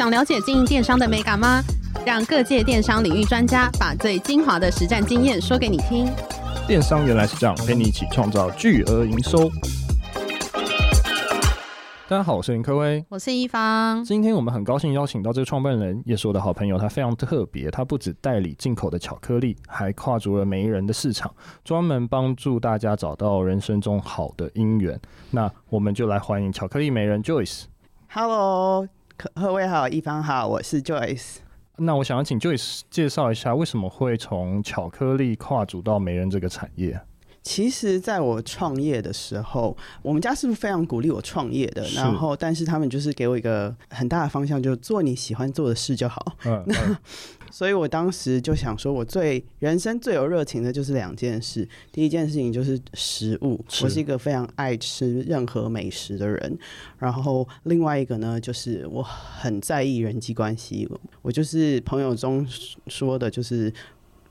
想了解经营电商的美感吗？让各界电商领域专家把最精华的实战经验说给你听。电商原来是这样，陪你一起创造巨额营收。大家好，我是林科威，我是一方。今天我们很高兴邀请到这个创办人，也是我的好朋友。他非常特别，他不止代理进口的巧克力，还跨足了媒人的市场，专门帮助大家找到人生中好的姻缘。那我们就来欢迎巧克力媒人 Joyce。Hello。各位好，一方好，我是 Joyce。那我想要请 Joyce 介绍一下，为什么会从巧克力跨足到媒人这个产业？其实，在我创业的时候，我们家是不是非常鼓励我创业的？然后，但是他们就是给我一个很大的方向，就是做你喜欢做的事就好。嗯。嗯所以我当时就想说，我最人生最有热情的就是两件事。第一件事情就是食物，我是一个非常爱吃任何美食的人。然后另外一个呢，就是我很在意人际关系。我就是朋友中说的，就是。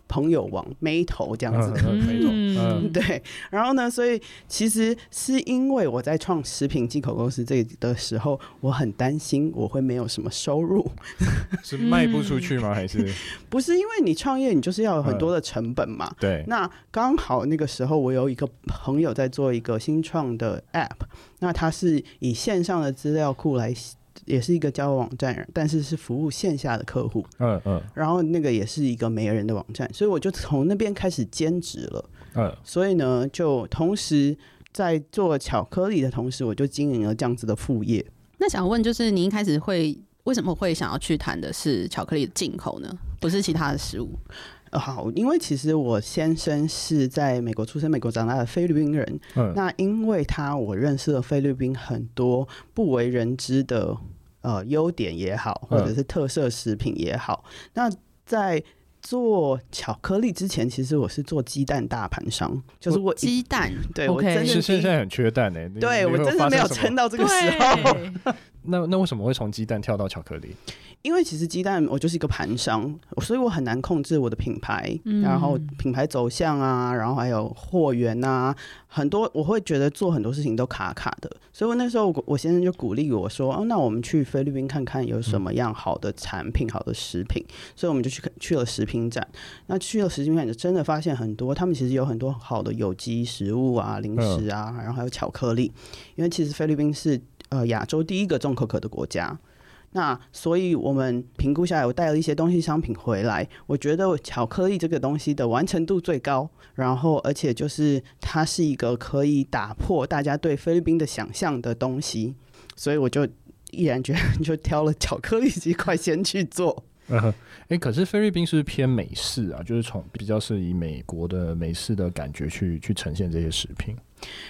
朋友网眉头这样子的，嗯，对。然后呢，所以其实是因为我在创食品进口公司这的时候，我很担心我会没有什么收入，是卖不出去吗？还是 不是？因为你创业，你就是要有很多的成本嘛。对。那刚好那个时候，我有一个朋友在做一个新创的 App，那他是以线上的资料库来。也是一个交友网站，但是是服务线下的客户。嗯嗯，然后那个也是一个媒人的网站，所以我就从那边开始兼职了。嗯，所以呢，就同时在做巧克力的同时，我就经营了这样子的副业。那想问，就是你一开始会为什么会想要去谈的是巧克力的进口呢？不是其他的食物？好，因为其实我先生是在美国出生、美国长大的菲律宾人。嗯，那因为他，我认识了菲律宾很多不为人知的。呃，优点也好，或者是特色食品也好。嗯、那在做巧克力之前，其实我是做鸡蛋大盘商，就是我鸡蛋。对我真的是现在很缺蛋呢、欸。对我真的没有撑到这个时候。那那为什么会从鸡蛋跳到巧克力？因为其实鸡蛋我就是一个盘商，所以我很难控制我的品牌，嗯、然后品牌走向啊，然后还有货源啊，很多我会觉得做很多事情都卡卡的。所以我那时候我先生就鼓励我说：“哦，那我们去菲律宾看看有什么样好的产品、嗯、好的食品。”所以我们就去去了食品展。那去了食品展，就真的发现很多，他们其实有很多好的有机食物啊、零食啊，然后还有巧克力。因为其实菲律宾是呃亚洲第一个种可可的国家。那所以，我们评估下来，我带了一些东西商品回来。我觉得巧克力这个东西的完成度最高，然后而且就是它是一个可以打破大家对菲律宾的想象的东西，所以我就毅然决然就挑了巧克力这块先去做。嗯，哎、欸，可是菲律宾是不是偏美式啊？就是从比较是以美国的美式的感觉去去呈现这些食品。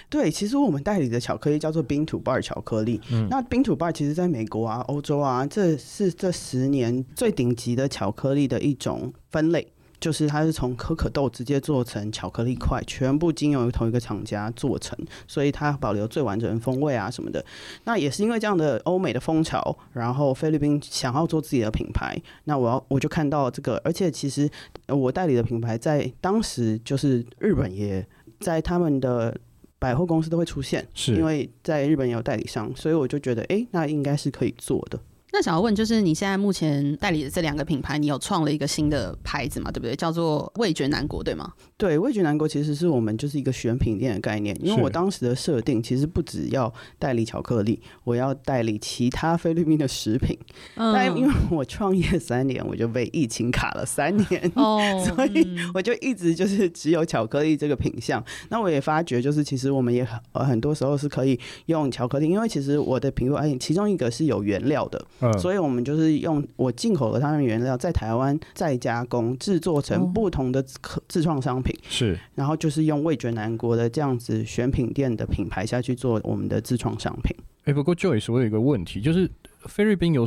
对，其实我们代理的巧克力叫做冰土巴尔巧克力。嗯，那冰土巴尔其实在美国啊、欧洲啊，这是这十年最顶级的巧克力的一种分类。就是它是从可可豆直接做成巧克力块，全部经由同一个厂家做成，所以它保留最完整的风味啊什么的。那也是因为这样的欧美的风潮，然后菲律宾想要做自己的品牌，那我要我就看到这个，而且其实我代理的品牌在当时就是日本也在他们的百货公司都会出现，是因为在日本也有代理商，所以我就觉得，哎，那应该是可以做的。那想要问，就是你现在目前代理的这两个品牌，你有创了一个新的牌子嘛？对不对？叫做味觉南国，对吗？对，味觉南国其实是我们就是一个选品店的概念。因为我当时的设定其实不只要代理巧克力，我要代理其他菲律宾的食品。嗯。但因为我创业三年，我就被疫情卡了三年，哦，所以我就一直就是只有巧克力这个品项。那我也发觉，就是其实我们也很很多时候是可以用巧克力，因为其实我的品牌，其中一个是有原料的。嗯，所以我们就是用我进口的他们原料，在台湾再加工制作成不同的自创商品，是，然后就是用味觉南国的这样子选品店的品牌下去做我们的自创商品。哎、欸，不过 Joyce，我有一个问题，就是菲律宾有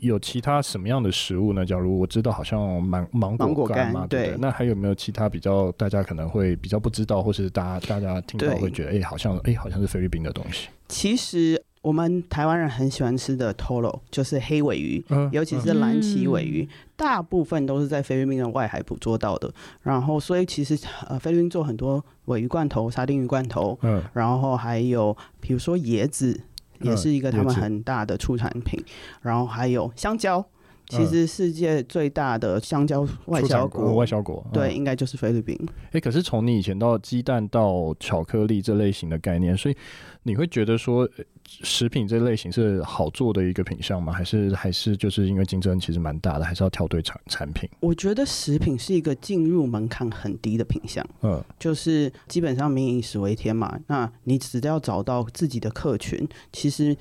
有其他什么样的食物呢？假如我知道好像芒芒果干嘛，对，对，那还有没有其他比较大家可能会比较不知道，或是大家大家听到会觉得哎、欸，好像哎、欸，好像是菲律宾的东西？其实我们台湾人很喜欢吃的 Tolo 就是黑尾鱼、嗯，尤其是蓝鳍尾鱼、嗯，大部分都是在菲律宾的外海捕捉到的。然后，所以其实呃，菲律宾做很多尾鱼罐头、沙丁鱼罐头，嗯，然后还有比如说椰子。也是一个他们很大的出产品，然后还有香蕉，其实世界最大的香蕉外销国，外销国，对，应该就是菲律宾。哎，可是从你以前到鸡蛋到巧克力这类型的概念，所以你会觉得说，食品这类型是好做的一个品相吗？还是还是就是因为竞争其实蛮大的，还是要挑对产产品？我觉得食品是一个进入门槛很低的品相，嗯，就是基本上民以食为天嘛。那你只要找到自己的客群，其实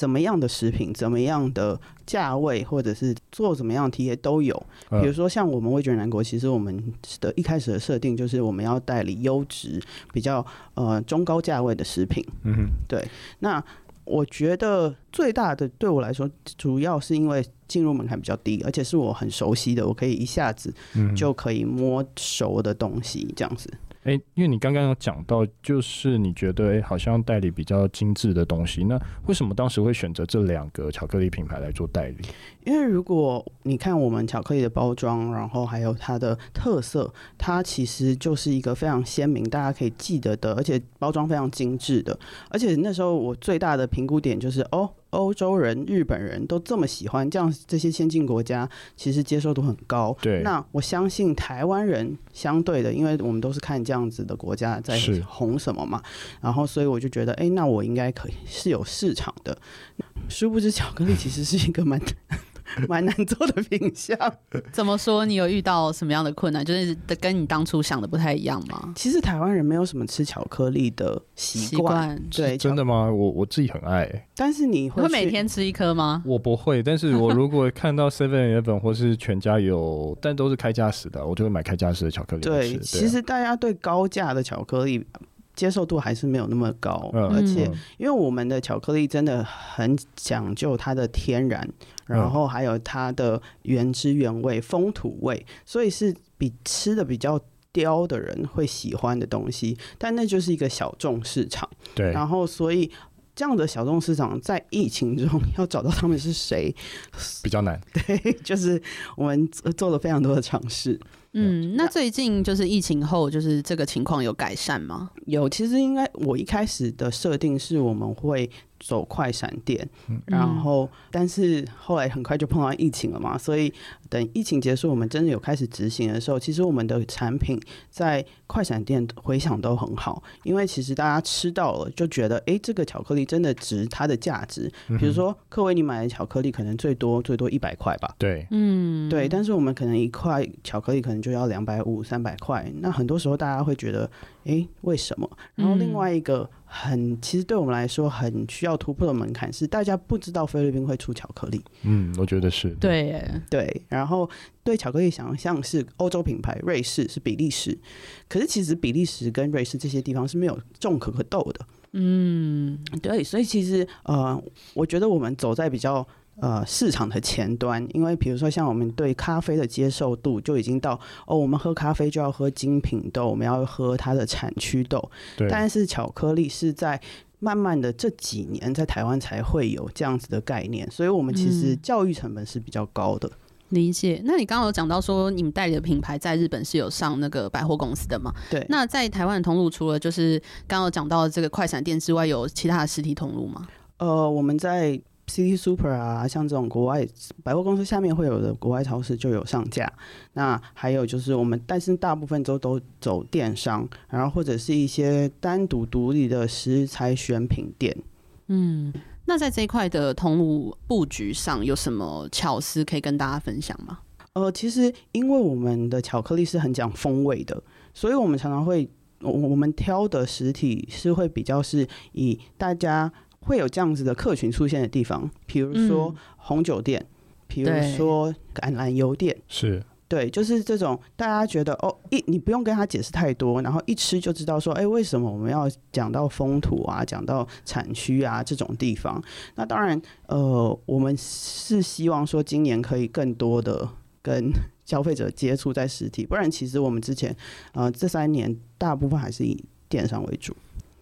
怎么样的食品，怎么样的价位，或者是做怎么样的体验都有。比如说像我们味觉南国，其实我们的一开始的设定就是我们要代理优质、比较呃中高价位的食品。嗯哼，对，那。我觉得最大的对我来说，主要是因为进入门槛比较低，而且是我很熟悉的，我可以一下子就可以摸熟的东西，这样子。哎、因为你刚刚有讲到，就是你觉得、好像代理比较精致的东西，那为什么当时会选择这两个巧克力品牌来做代理？因为如果你看我们巧克力的包装，然后还有它的特色，它其实就是一个非常鲜明，大家可以记得的，而且包装非常精致的。而且那时候我最大的评估点就是哦。欧洲人、日本人都这么喜欢，这样这些先进国家其实接受度很高。对，那我相信台湾人相对的，因为我们都是看这样子的国家在红什么嘛，然后所以我就觉得，哎、欸，那我应该可以是有市场的。殊不知巧克力其实是一个蛮。蛮难做的品相，怎么说？你有遇到什么样的困难？就是跟你当初想的不太一样吗？其实台湾人没有什么吃巧克力的习惯，对，真的吗？我我自己很爱、欸，但是你会，会每天吃一颗吗？我不会，但是我如果看到 Seven Eleven 或是全家有，但都是开价式的，我就会买开价式的巧克力。对，其实大家对高价的巧克力。接受度还是没有那么高，而且因为我们的巧克力真的很讲究它的天然，然后还有它的原汁原味、风土味，所以是比吃的比较刁的人会喜欢的东西。但那就是一个小众市场，对。然后所以这样的小众市场在疫情中要找到他们是谁比较难，对，就是我们做了非常多的尝试。嗯，那最近就是疫情后，就是这个情况有改善吗？有，其实应该我一开始的设定是我们会。走快闪店，然后但是后来很快就碰到疫情了嘛，所以等疫情结束，我们真的有开始执行的时候，其实我们的产品在快闪店回响都很好，因为其实大家吃到了就觉得，哎，这个巧克力真的值它的价值。比如说，科维你买的巧克力可能最多最多一百块吧，对，嗯，对，但是我们可能一块巧克力可能就要两百五、三百块，那很多时候大家会觉得，哎，为什么？然后另外一个。很，其实对我们来说很需要突破的门槛是，大家不知道菲律宾会出巧克力。嗯，我觉得是。对耶，对。然后对巧克力想象是欧洲品牌，瑞士是比利时，可是其实比利时跟瑞士这些地方是没有种可可豆的。嗯，对。所以其实呃，我觉得我们走在比较。呃，市场的前端，因为比如说像我们对咖啡的接受度就已经到哦，我们喝咖啡就要喝精品豆，我们要喝它的产区豆。对。但是巧克力是在慢慢的这几年在台湾才会有这样子的概念，所以我们其实教育成本是比较高的。嗯、理解。那你刚刚有讲到说，你们代理的品牌在日本是有上那个百货公司的吗？对。那在台湾的通路，除了就是刚刚有讲到的这个快闪店之外，有其他的实体通路吗？呃，我们在。City Super 啊，像这种国外百货公司下面会有的国外超市就有上架。那还有就是我们，但是大部分都都走电商，然后或者是一些单独独立的食材选品店。嗯，那在这一块的通路布局上有什么巧思可以跟大家分享吗？呃，其实因为我们的巧克力是很讲风味的，所以我们常常会我我们挑的实体是会比较是以大家。会有这样子的客群出现的地方，比如说红酒店，比、嗯、如说橄榄油店，是。对，就是这种大家觉得哦，一你不用跟他解释太多，然后一吃就知道说，哎，为什么我们要讲到风土啊，讲到产区啊这种地方？那当然，呃，我们是希望说今年可以更多的跟 消费者接触在实体，不然其实我们之前呃这三年大部分还是以电商为主。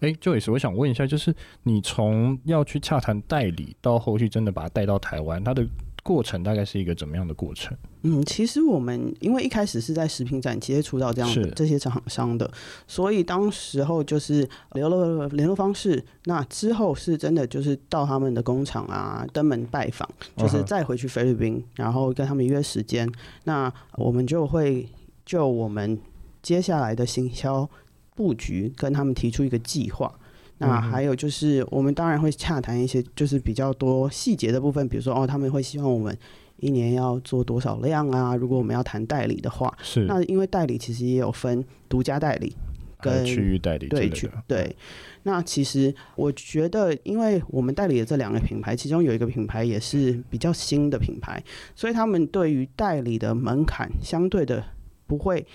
哎，Joyce，我想问一下，就是你从要去洽谈代理到后续真的把它带到台湾，它的过程大概是一个怎么样的过程？嗯，其实我们因为一开始是在食品展接触到这样的这些厂商的，所以当时候就是留了联络方式。那之后是真的就是到他们的工厂啊，登门拜访，就是再回去菲律宾，然后跟他们约时间。那我们就会就我们接下来的行销布局跟他们提出一个计划。那还有就是，我们当然会洽谈一些，就是比较多细节的部分，比如说哦，他们会希望我们一年要做多少量啊？如果我们要谈代理的话，是那因为代理其实也有分独家代理跟区域代理对区对。那其实我觉得，因为我们代理的这两个品牌，其中有一个品牌也是比较新的品牌，所以他们对于代理的门槛相对的不会。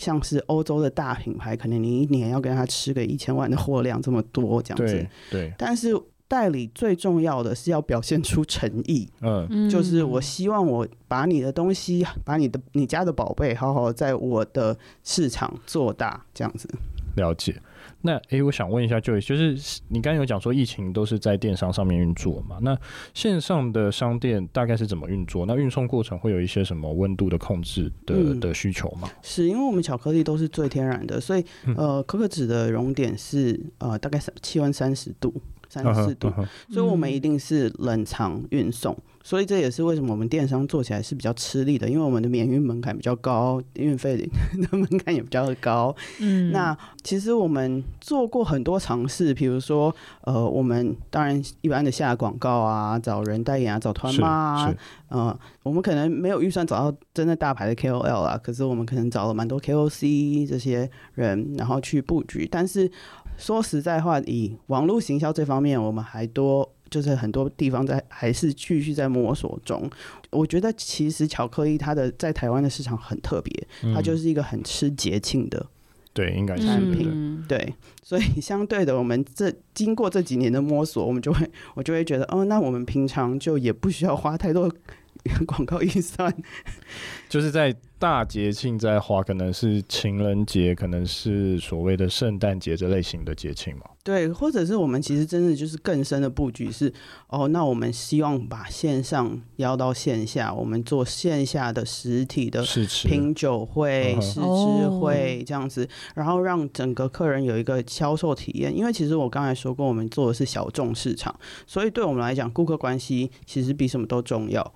像是欧洲的大品牌，可能你一年要跟他吃个一千万的货量这么多这样子。对。对。但是代理最重要的是要表现出诚意。嗯。就是我希望我把你的东西，把你的你家的宝贝，好好在我的市场做大这样子。了解。那诶、欸，我想问一下就是你刚刚有讲说疫情都是在电商上面运作嘛？那线上的商店大概是怎么运作？那运送过程会有一些什么温度的控制的、嗯、的需求吗？是因为我们巧克力都是最天然的，所以呃，可可脂的熔点是呃大概三气温三十度。三十四度，所以我们一定是冷藏运送，所以这也是为什么我们电商做起来是比较吃力的，因为我们的免运门槛比较高，运费的门槛也比较高。嗯，那其实我们做过很多尝试，比如说，呃，我们当然一般的下广告啊，找人代言啊，找团妈啊，呃，我们可能没有预算找到真的大牌的 KOL 啊，可是我们可能找了蛮多 KOC 这些人，然后去布局，但是。说实在话，以网络行销这方面，我们还多，就是很多地方在还是继续在摸索中。我觉得其实巧克力它的在台湾的市场很特别，它就是一个很吃节庆的，对，应该是。产品，对，所以相对的，我们这经过这几年的摸索，我们就会我就会觉得，哦，那我们平常就也不需要花太多 广告预算，就是在。大节庆在花，可能是情人节，可能是所谓的圣诞节这类型的节庆嘛？对，或者是我们其实真的就是更深的布局是，哦，那我们希望把线上邀到线下，我们做线下的实体的品酒会、试吃，会这样子，然后让整个客人有一个销售体验。因为其实我刚才说过，我们做的是小众市场，所以对我们来讲，顾客关系其实比什么都重要。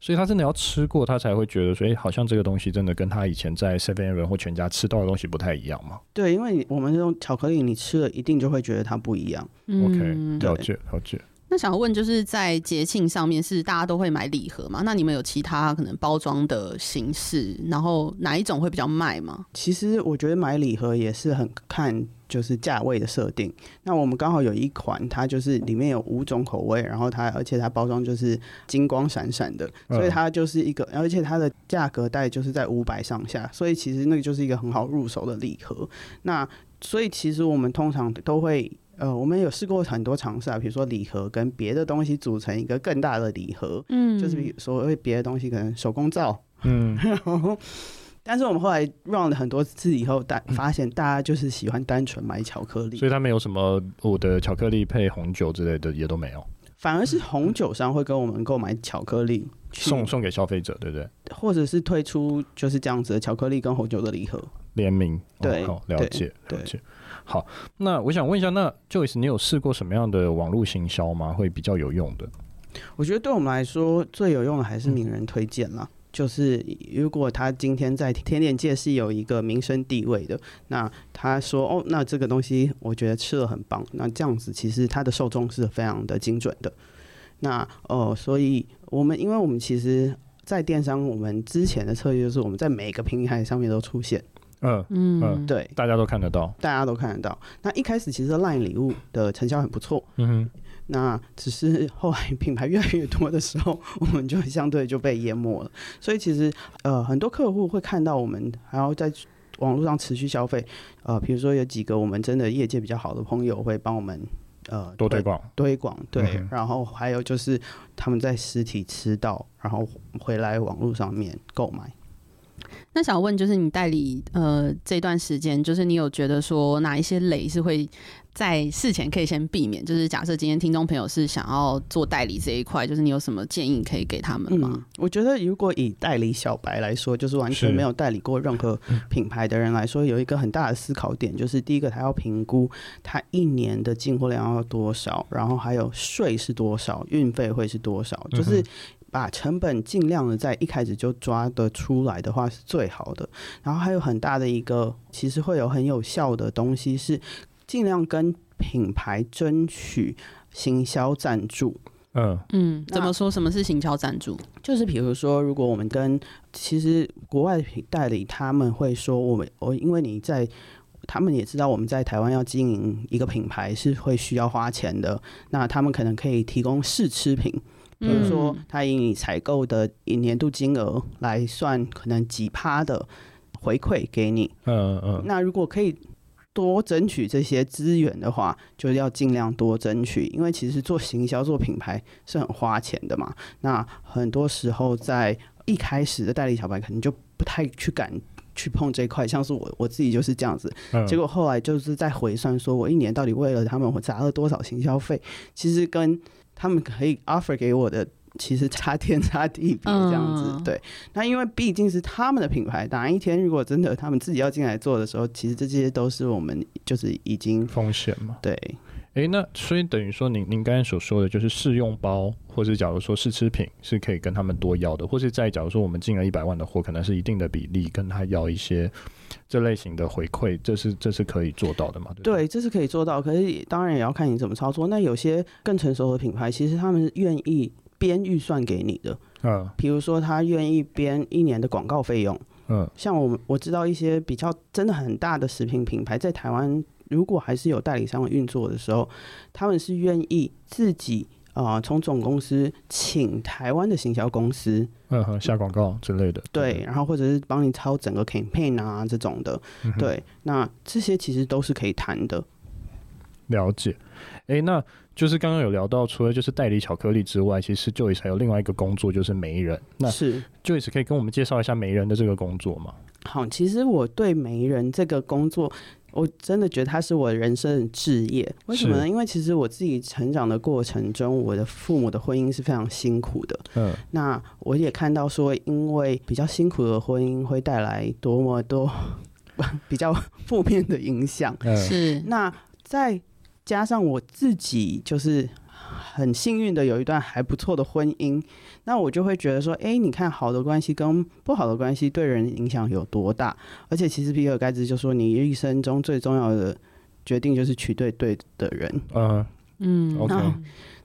所以他真的要吃过，他才会觉得说，哎、欸，好像这个东西真的跟他以前在 Seven Eleven 或全家吃到的东西不太一样嘛？对，因为我们这种巧克力，你吃了一定就会觉得它不一样。嗯、OK，了解了解。那想要问，就是在节庆上面，是大家都会买礼盒吗？那你们有其他可能包装的形式？然后哪一种会比较卖吗？其实我觉得买礼盒也是很看就是价位的设定。那我们刚好有一款，它就是里面有五种口味，然后它而且它包装就是金光闪闪的，所以它就是一个，而且它的价格带就是在五百上下，所以其实那个就是一个很好入手的礼盒。那所以其实我们通常都会。呃，我们有试过很多尝试啊，比如说礼盒跟别的东西组成一个更大的礼盒，嗯，就是比如说别的东西可能手工皂，嗯，但是我们后来 run 了很多次以后，大发现大家就是喜欢单纯买巧克力，所以他们有什么我的巧克力配红酒之类的也都没有，反而是红酒商会跟我们购买巧克力送送给消费者，对不对？或者是推出就是这样子的巧克力跟红酒的礼盒。联名，对，哦、了解了解。好，那我想问一下，那 Joyce，你有试过什么样的网络行销吗？会比较有用的？我觉得对我们来说最有用的还是名人推荐啦。嗯、就是如果他今天在甜点界是有一个名声地位的，那他说哦，那这个东西我觉得吃了很棒，那这样子其实他的受众是非常的精准的。那哦、呃，所以我们因为我们其实，在电商，我们之前的策略就是我们在每个平台上面都出现。嗯嗯，对，大家都看得到，大家都看得到。那一开始其实 LINE 礼物的成效很不错，嗯哼，那只是后来品牌越来越多的时候，我们就相对就被淹没了。所以其实呃，很多客户会看到我们还要在网络上持续消费。呃，比如说有几个我们真的业界比较好的朋友会帮我们呃多推广推广，对。嗯、然后还有就是他们在实体吃到，然后回来网络上面购买。那想问，就是你代理呃这段时间，就是你有觉得说哪一些雷是会在事前可以先避免？就是假设今天听众朋友是想要做代理这一块，就是你有什么建议可以给他们吗？嗯，我觉得如果以代理小白来说，就是完全没有代理过任何品牌的人来说，有一个很大的思考点，就是第一个他要评估他一年的进货量要多少，然后还有税是多少，运费会是多少，就是。把成本尽量的在一开始就抓得出来的话是最好的。然后还有很大的一个，其实会有很有效的东西是尽量跟品牌争取行销赞助。嗯嗯，怎么说？什么是行销赞助？就是比如说，如果我们跟其实国外的代理，他们会说我们我因为你在，他们也知道我们在台湾要经营一个品牌是会需要花钱的，那他们可能可以提供试吃品。比如说，他以你采购的以年度金额来算，可能几趴的回馈给你。嗯嗯。那如果可以多争取这些资源的话，就要尽量多争取，因为其实做行销、做品牌是很花钱的嘛。那很多时候在一开始的代理小白，可能就不太去敢去碰这一块。像是我我自己就是这样子，结果后来就是在回算，说我一年到底为了他们我砸了多少行销费，其实跟他们可以 offer 给我的，其实差天差地别这样子。嗯、对，那因为毕竟是他们的品牌，哪一天如果真的他们自己要进来做的时候，其实这些都是我们就是已经风险嘛。对，哎、欸，那所以等于说您，您您刚才所说的就是试用包，或是假如说试吃品是可以跟他们多要的，或是在假如说我们进了一百万的货，可能是一定的比例跟他要一些。这类型的回馈，这是这是可以做到的吗？对，对，这是可以做到。可是当然也要看你怎么操作。那有些更成熟的品牌，其实他们愿意编预算给你的。嗯，比如说他愿意编一年的广告费用。嗯，像我们我知道一些比较真的很大的食品品牌，在台湾如果还是有代理商运作的时候，他们是愿意自己。啊，从、呃、总公司请台湾的行销公司，嗯哼，下广告之类的，对，然后或者是帮你操整个 campaign 啊这种的，嗯、对，那这些其实都是可以谈的。了解，哎、欸，那就是刚刚有聊到，除了就是代理巧克力之外，其实 Joyce 还有另外一个工作，就是媒人。那是 Joyce 可以跟我们介绍一下媒人的这个工作吗？好，其实我对媒人这个工作。我真的觉得他是我人生的置业，为什么呢？因为其实我自己成长的过程中，我的父母的婚姻是非常辛苦的。嗯，那我也看到说，因为比较辛苦的婚姻会带来多么多 比较负面的影响。是，那再加上我自己就是。很幸运的有一段还不错的婚姻，那我就会觉得说，哎，你看好的关系跟不好的关系对人影响有多大？而且其实比尔盖茨就说，你一生中最重要的决定就是娶对对的人。嗯嗯，OK。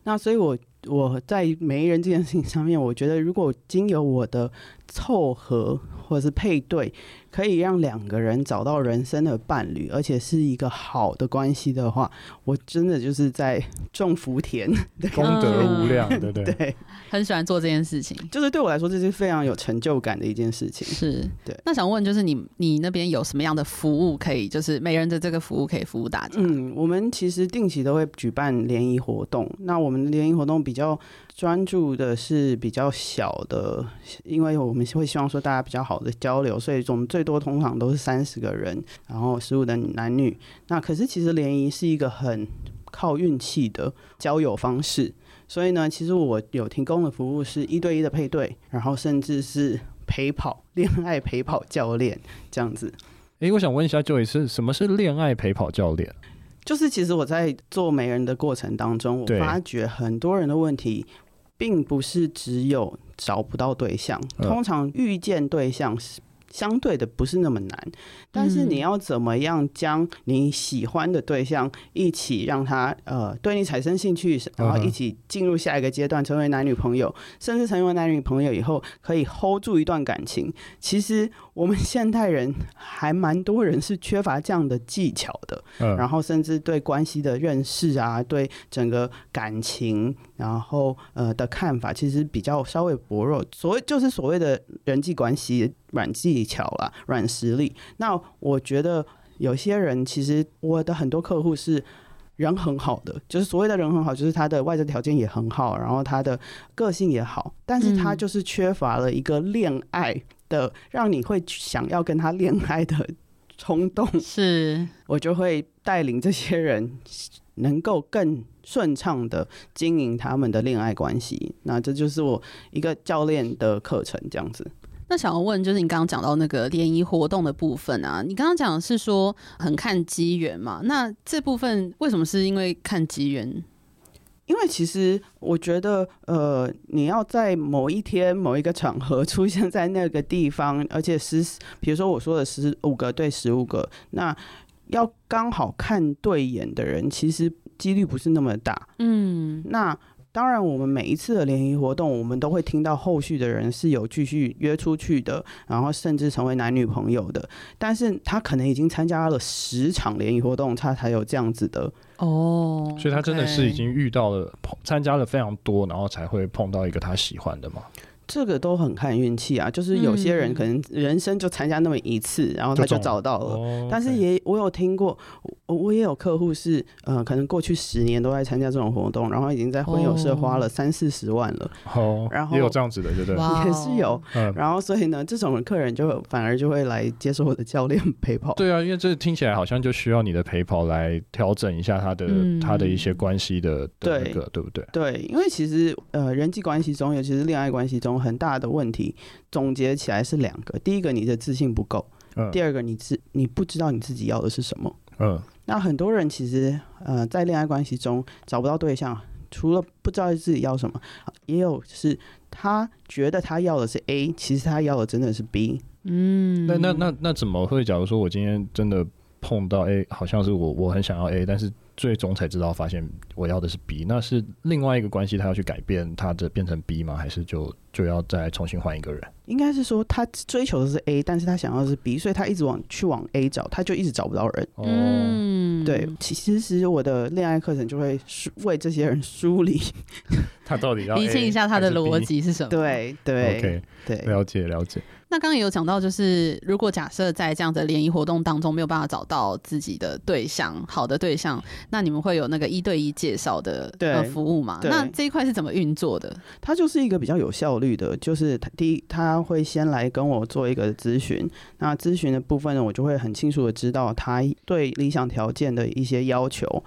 那所以我我在媒人这件事情上面，我觉得如果经由我的凑合或者是配对。可以让两个人找到人生的伴侣，而且是一个好的关系的话，我真的就是在种福田，功德无量，对对对，很喜欢做这件事情，就是对我来说，这是非常有成就感的一件事情。是对。那想问，就是你你那边有什么样的服务可以，就是媒人的这个服务可以服务大家？嗯，我们其实定期都会举办联谊活动，那我们的联谊活动比较专注的是比较小的，因为我们会希望说大家比较好的交流，所以我们最。多通常都是三十个人，然后十五的男女。那可是其实联谊是一个很靠运气的交友方式，所以呢，其实我有提供的服务是一对一的配对，然后甚至是陪跑、恋爱陪跑教练这样子。诶、欸，我想问一下，Joyce，什么是恋爱陪跑教练？就是其实我在做媒人的过程当中，我发觉很多人的问题，并不是只有找不到对象，通常遇见对象是。相对的不是那么难，但是你要怎么样将你喜欢的对象一起让他呃对你产生兴趣，然后一起进入下一个阶段，成为男女朋友，甚至成为男女朋友以后可以 hold 住一段感情。其实我们现代人还蛮多人是缺乏这样的技巧的，然后甚至对关系的认识啊，对整个感情，然后呃的看法，其实比较稍微薄弱。所谓就是所谓的人际关系。软技巧啦，软实力。那我觉得有些人其实我的很多客户是人很好的，就是所谓的人很好，就是他的外在条件也很好，然后他的个性也好，但是他就是缺乏了一个恋爱的，让你会想要跟他恋爱的冲动。是，我就会带领这些人能够更顺畅的经营他们的恋爱关系。那这就是我一个教练的课程，这样子。那想要问，就是你刚刚讲到那个联谊活动的部分啊，你刚刚讲的是说很看机缘嘛？那这部分为什么是因为看机缘？因为其实我觉得，呃，你要在某一天某一个场合 出现在那个地方，而且十，比如说我说的十五个对十五个，那要刚好看对眼的人，其实几率不是那么大。嗯，那。当然，我们每一次的联谊活动，我们都会听到后续的人是有继续约出去的，然后甚至成为男女朋友的。但是他可能已经参加了十场联谊活动，他才有这样子的哦。所以他真的是已经遇到了，参加了非常多，然后才会碰到一个他喜欢的吗？这个都很看运气啊，就是有些人可能人生就参加那么一次，然后他就找到了。哦、但是也我有听过，我也有客户是，呃，可能过去十年都在参加这种活动，然后已经在婚友社花了三四十万了。哦，然后也有这样子的，对不对？也是有。然后所以呢，这种客人就反而就会来接受我的教练陪跑。对啊，因为这听起来好像就需要你的陪跑来调整一下他的、嗯、他的一些关系的的那个，对，对不对？对，因为其实呃，人际关系中，尤其是恋爱关系中。很大的问题，总结起来是两个：第一个，你的自信不够；嗯、第二个，你自你不知道你自己要的是什么。嗯，那很多人其实呃，在恋爱关系中找不到对象，除了不知道自己要什么，也有是他觉得他要的是 A，其实他要的真的是 B。嗯，那那那那怎么会？假如说我今天真的碰到 A，好像是我我很想要 A，但是。最终才知道，发现我要的是 B，那是另外一个关系，他要去改变他的变成 B 吗？还是就就要再重新换一个人？应该是说他追求的是 A，但是他想要的是 B，所以他一直往去往 A 找，他就一直找不到人。嗯，对，其实我的恋爱课程就会为这些人梳理，他到底要理清一下他的逻辑是什么？对对，OK，对，了解了解。那刚刚也有讲到，就是如果假设在这样的联谊活动当中没有办法找到自己的对象，好的对象，那你们会有那个一对一介绍的呃服务吗？那这一块是怎么运作的？它就是一个比较有效率的，就是第一他会先来跟我做一个咨询，那咨询的部分呢，我就会很清楚的知道他对理想条件的一些要求。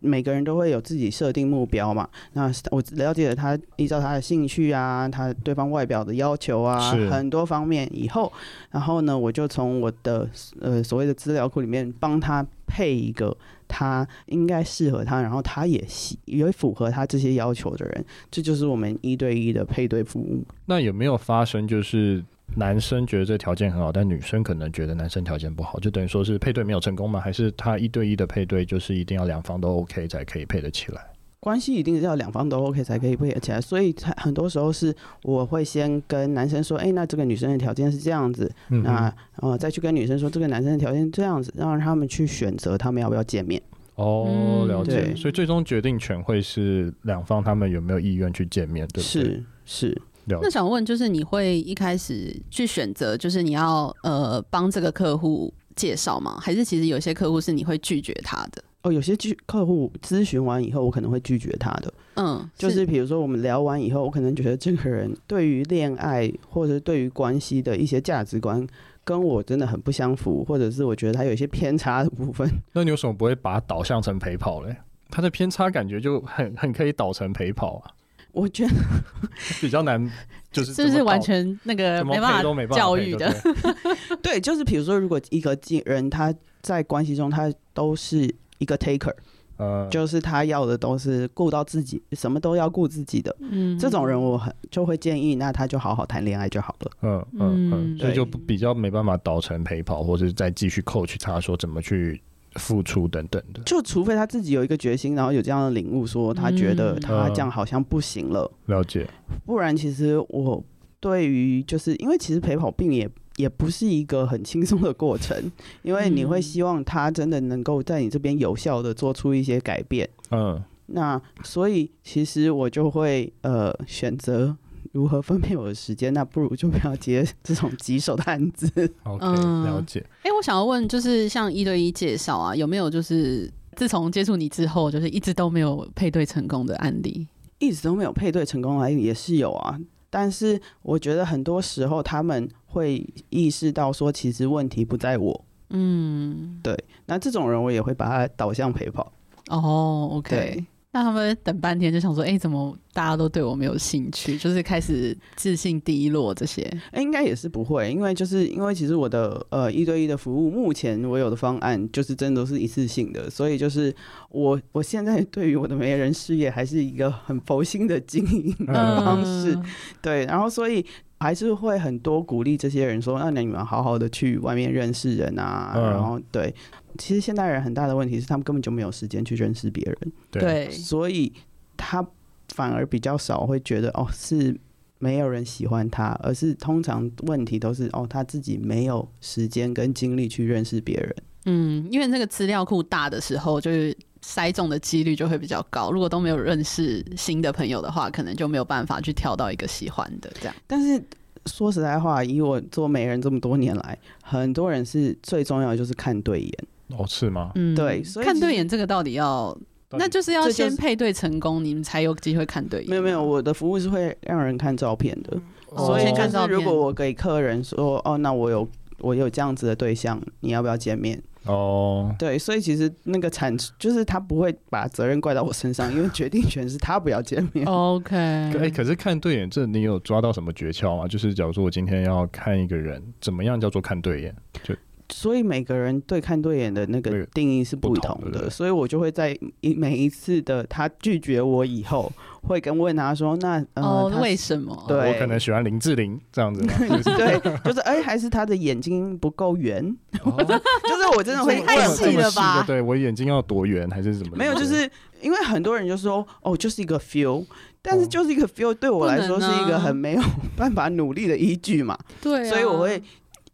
每个人都会有自己设定目标嘛，那我了解了他依照他的兴趣啊，他对方外表的要求啊，很多方面以后，然后呢，我就从我的呃所谓的资料库里面帮他配一个他应该适合他，然后他也喜也符合他这些要求的人，这就是我们一对一的配对服务。那有没有发生就是？男生觉得这条件很好，但女生可能觉得男生条件不好，就等于说是配对没有成功吗？还是他一对一的配对就是一定要两方都 OK 才可以配得起来？关系一定是要两方都 OK 才可以配得起来，所以才很多时候是我会先跟男生说，哎、欸，那这个女生的条件是这样子，嗯、那呃再去跟女生说这个男生的条件这样子，让他们去选择他们要不要见面。哦，了解。所以最终决定权会是两方他们有没有意愿去见面，对不对？是是。那想问，就是你会一开始去选择，就是你要呃帮这个客户介绍吗？还是其实有些客户是你会拒绝他的？哦，有些拒客户咨询完以后，我可能会拒绝他的。嗯，就是比如说我们聊完以后，我可能觉得这个人对于恋爱或者对于关系的一些价值观跟我真的很不相符，或者是我觉得他有一些偏差的部分。那你为什么不会把他导向成陪跑嘞？他的偏差感觉就很很可以导成陪跑啊。我觉得 比较难，就是是不是完全那个没办法教育的？对，就是比如说，如果一个人他在关系中他都是一个 taker，呃，就是他要的都是顾到自己，什么都要顾自己的。嗯，这种人我很就会建议，那他就好好谈恋爱就好了。嗯嗯嗯，所以就比较没办法导成陪跑，或者是再继续 coach 他说怎么去付出等等的。就除非他自己有一个决心，然后有这样的领悟，说他觉得他这样好像不行了。嗯、了解。不然，其实我对于就是因为其实陪跑病也。也不是一个很轻松的过程，因为你会希望他真的能够在你这边有效的做出一些改变。嗯，那所以其实我就会呃选择如何分配我的时间，那不如就不要接这种棘手的案子。OK，了解。哎、欸，我想要问，就是像一对一介绍啊，有没有就是自从接触你之后，就是一直都没有配对成功的案例？一直都没有配对成功的案例也是有啊，但是我觉得很多时候他们。会意识到说，其实问题不在我。嗯，对。那这种人，我也会把他导向陪跑。哦，OK。那他们等半天就想说，哎，怎么大家都对我没有兴趣？就是开始自信低落这些。哎，应该也是不会，因为就是因为其实我的呃一对一的服务，目前我有的方案就是真的都是一次性的，所以就是我我现在对于我的媒人事业还是一个很佛心的经营的方式。嗯、对，然后所以。还是会很多鼓励这些人说，那你们好好的去外面认识人啊。嗯、然后对，其实现代人很大的问题是，他们根本就没有时间去认识别人。对，所以他反而比较少会觉得哦，是没有人喜欢他，而是通常问题都是哦，他自己没有时间跟精力去认识别人。嗯，因为那个资料库大的时候，就是。筛中的几率就会比较高。如果都没有认识新的朋友的话，可能就没有办法去挑到一个喜欢的这样。但是说实在话，以我做媒人这么多年来，很多人是最重要的就是看对眼。哦，是吗？嗯，对。所以看对眼这个到底要，那就是要先配对成功，你们才有机会看对眼。没有没有，我的服务是会让人看照片的。哦，所以先看照片。如果我给客人说，哦，那我有我有这样子的对象，你要不要见面？哦，oh. 对，所以其实那个产就是他不会把责任怪到我身上，因为 决定权是他不要见面。OK，哎、欸，可是看对眼，这你有抓到什么诀窍吗？就是假如说我今天要看一个人，怎么样叫做看对眼？就所以每个人对看对眼的那个定义是不同的，所以我就会在一每一次的他拒绝我以后。会跟问他说：“那呃，哦、为什么？对，我可能喜欢林志玲这样子。对，就是哎、欸，还是他的眼睛不够圆。哦、就是我真的会太细了吧？对，我眼睛要多圆还是什么？没有，就是因为很多人就说哦，就是一个 feel，但是就是一个 feel 对我来说是一个很没有办法努力的依据嘛。对、啊，所以我会。”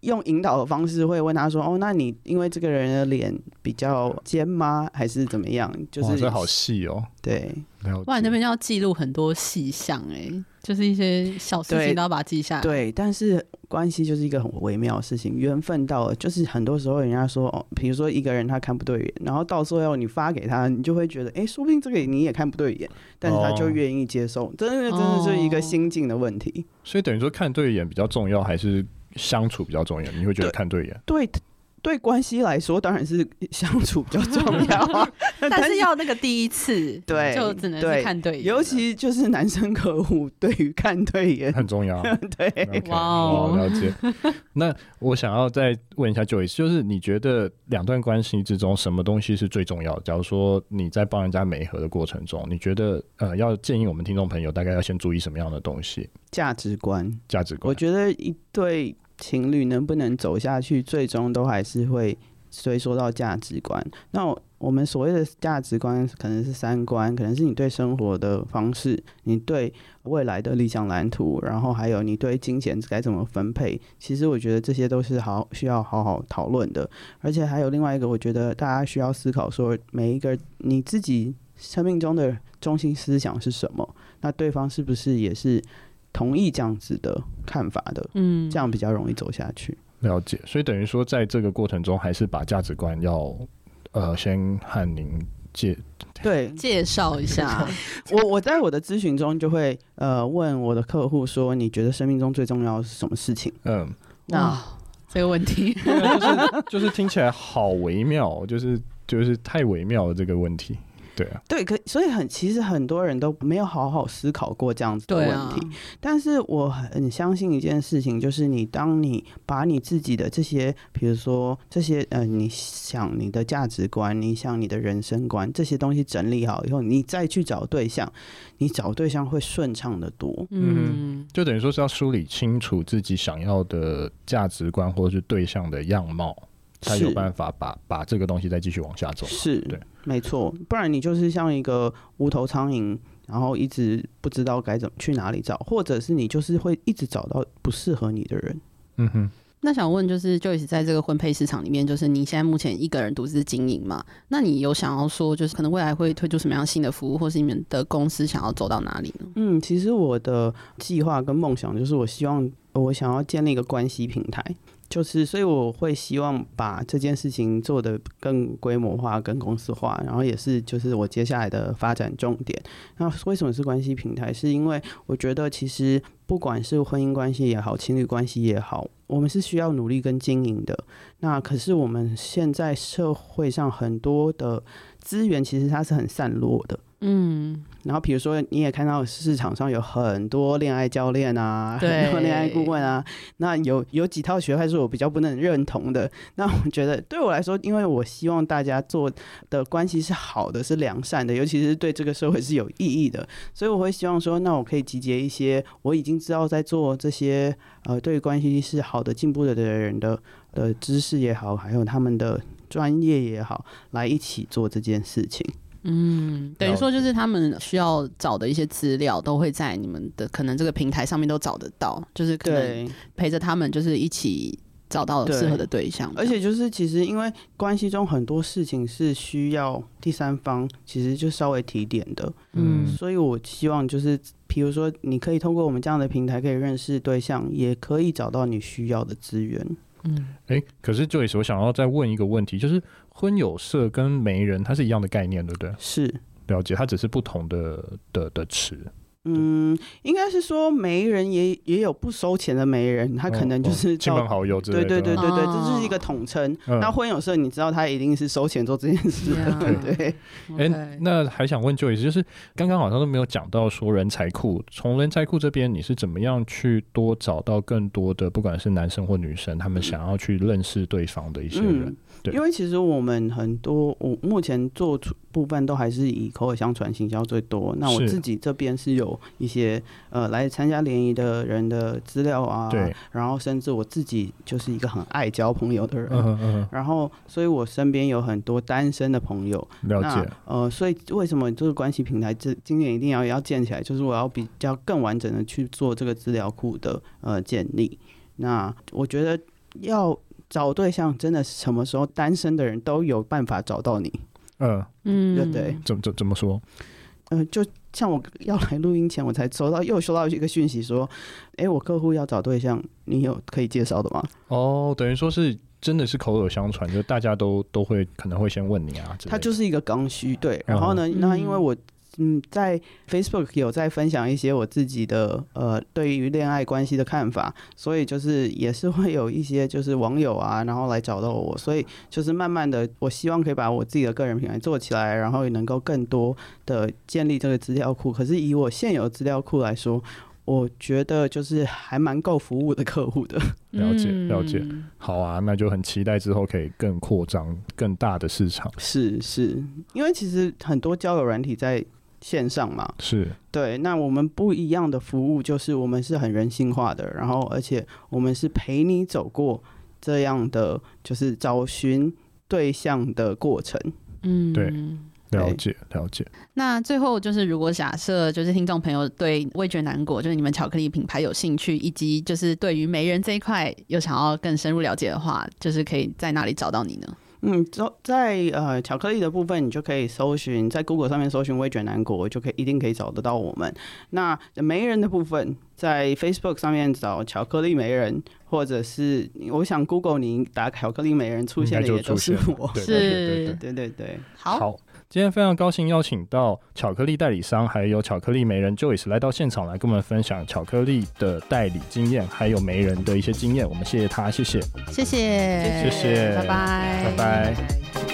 用引导的方式会问他说：“哦，那你因为这个人的脸比较尖吗？还是怎么样？”就是这好细哦。对，哇，你那边要记录很多细项哎，就是一些小事情都要把它记下来。对，但是关系就是一个很微妙的事情，缘分到了，就是很多时候人家说哦，比如说一个人他看不对眼，然后到时候要你发给他，你就会觉得哎，说不定这个你也看不对眼，但是他就愿意接受，真的真的是一个心境的问题。所以等于说看对眼比较重要，还是？相处比较重要，你会觉得看对眼？对对，对关系来说当然是相处比较重要啊，但是要那个第一次，对，就只能是看对眼。尤其就是男生客户对于看对眼很重要。对，okay, 哇哦，了解。那我想要再问一下 Joyce，就是你觉得两段关系之中，什么东西是最重要的？假如说你在帮人家美合的过程中，你觉得呃，要建议我们听众朋友大概要先注意什么样的东西？价值观，价值观。我觉得一对。情侣能不能走下去，最终都还是会追溯到价值观。那我们所谓的价值观，可能是三观，可能是你对生活的方式，你对未来的理想蓝图，然后还有你对金钱该怎么分配。其实我觉得这些都是好需要好好讨论的。而且还有另外一个，我觉得大家需要思考说，每一个你自己生命中的中心思想是什么？那对方是不是也是？同意这样子的看法的，嗯，这样比较容易走下去。了解，所以等于说，在这个过程中，还是把价值观要呃先和您介对介绍一下。我我在我的咨询中就会呃问我的客户说：“你觉得生命中最重要的是什么事情？”嗯，那这个问题就是 就是听起来好微妙，就是就是太微妙了这个问题。对啊，对，可所以很其实很多人都没有好好思考过这样子的问题。啊、但是我很相信一件事情，就是你当你把你自己的这些，比如说这些呃，你想你的价值观，你想你的人生观这些东西整理好以后，你再去找对象，你找对象会顺畅的多。嗯，就等于说是要梳理清楚自己想要的价值观或者是对象的样貌。才有办法把把这个东西再继续往下走。是，对，没错。不然你就是像一个无头苍蝇，然后一直不知道该怎么去哪里找，或者是你就是会一直找到不适合你的人。嗯哼。那想问就是，Joyce 在这个婚配市场里面，就是你现在目前一个人独自经营嘛？那你有想要说，就是可能未来会推出什么样新的服务，或是你们的公司想要走到哪里呢？嗯，其实我的计划跟梦想就是，我希望我想要建立一个关系平台。就是，所以我会希望把这件事情做得更规模化、更公司化，然后也是就是我接下来的发展重点。那为什么是关系平台？是因为我觉得其实不管是婚姻关系也好，情侣关系也好，我们是需要努力跟经营的。那可是我们现在社会上很多的资源其实它是很散落的。嗯，然后比如说你也看到市场上有很多恋爱教练啊，很多恋爱顾问啊，那有有几套学派是我比较不能认同的。那我觉得对我来说，因为我希望大家做的关系是好的，是良善的，尤其是对这个社会是有意义的，所以我会希望说，那我可以集结一些我已经知道在做这些呃对关系是好的、进步的的人的的知识也好，还有他们的专业也好，来一起做这件事情。嗯，等于说就是他们需要找的一些资料，都会在你们的可能这个平台上面都找得到，就是可能陪着他们，就是一起找到适合的对象。而且就是其实因为关系中很多事情是需要第三方，其实就稍微提点的。嗯，所以我希望就是，比如说你可以通过我们这样的平台，可以认识对象，也可以找到你需要的资源。嗯，哎、欸，可是 Joyce，我想要再问一个问题，就是婚友社跟媒人，它是一样的概念，对不对？是，了解，它只是不同的的的词。嗯，应该是说媒人也也有不收钱的媒人，他可能就是亲朋好友之类的。对对对对对，这是一个统称。那婚友社，你知道他一定是收钱做这件事的，对对。哎，那还想问 Joyce，就是刚刚好像都没有讲到说人才库，从人才库这边你是怎么样去多找到更多的，不管是男生或女生，他们想要去认识对方的一些人？对，因为其实我们很多，我目前做出部分都还是以口耳相传行销最多。那我自己这边是有。一些呃来参加联谊的人的资料啊，对，然后甚至我自己就是一个很爱交朋友的人，嗯嗯，然后所以我身边有很多单身的朋友，了解，呃，所以为什么这个关系平台这今年一定要要建起来，就是我要比较更完整的去做这个资料库的呃建立。那我觉得要找对象，真的是什么时候单身的人都有办法找到你，嗯嗯，对对，怎怎怎么说？呃，就像我 要来录音前，我才收到又收到一个讯息说，哎、欸，我客户要找对象，你有可以介绍的吗？哦，等于说是真的是口耳相传，就大家都都会可能会先问你啊。他就是一个刚需，对。然后呢，嗯、那因为我。嗯，在 Facebook 有在分享一些我自己的呃对于恋爱关系的看法，所以就是也是会有一些就是网友啊，然后来找到我，所以就是慢慢的，我希望可以把我自己的个人品牌做起来，然后也能够更多的建立这个资料库。可是以我现有资料库来说，我觉得就是还蛮够服务的客户的。了解了解，好啊，那就很期待之后可以更扩张更大的市场。是是，因为其实很多交友软体在。线上嘛，是对。那我们不一样的服务就是我们是很人性化的，然后而且我们是陪你走过这样的就是找寻对象的过程。嗯，对，了解了解。那最后就是，如果假设就是听众朋友对味觉南果就是你们巧克力品牌有兴趣，以及就是对于媒人这一块有想要更深入了解的话，就是可以在哪里找到你呢？嗯，在呃巧克力的部分，你就可以搜寻在 Google 上面搜寻微卷南国，就可以一定可以找得到我们。那媒人的部分，在 Facebook 上面找巧克力媒人，或者是我想 Google 你打巧克力媒人出现的也都是我，是，对对对对，好。好今天非常高兴邀请到巧克力代理商，还有巧克力媒人 Joyce 来到现场，来跟我们分享巧克力的代理经验，还有媒人的一些经验。我们谢谢他，谢谢，谢谢，谢谢，拜拜，拜拜。